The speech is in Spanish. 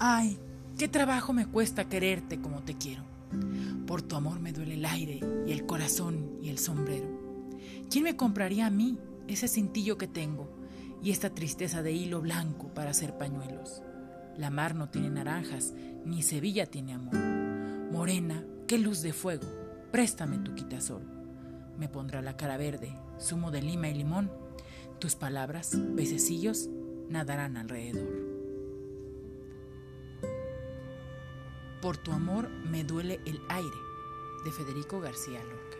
Ay, qué trabajo me cuesta quererte como te quiero. Por tu amor me duele el aire y el corazón y el sombrero. ¿Quién me compraría a mí ese cintillo que tengo y esta tristeza de hilo blanco para hacer pañuelos? La mar no tiene naranjas, ni Sevilla tiene amor. Morena, qué luz de fuego, préstame tu quitasol. Me pondrá la cara verde, zumo de lima y limón. Tus palabras, pececillos, nadarán alrededor. Por tu amor me duele el aire, de Federico García Lorca.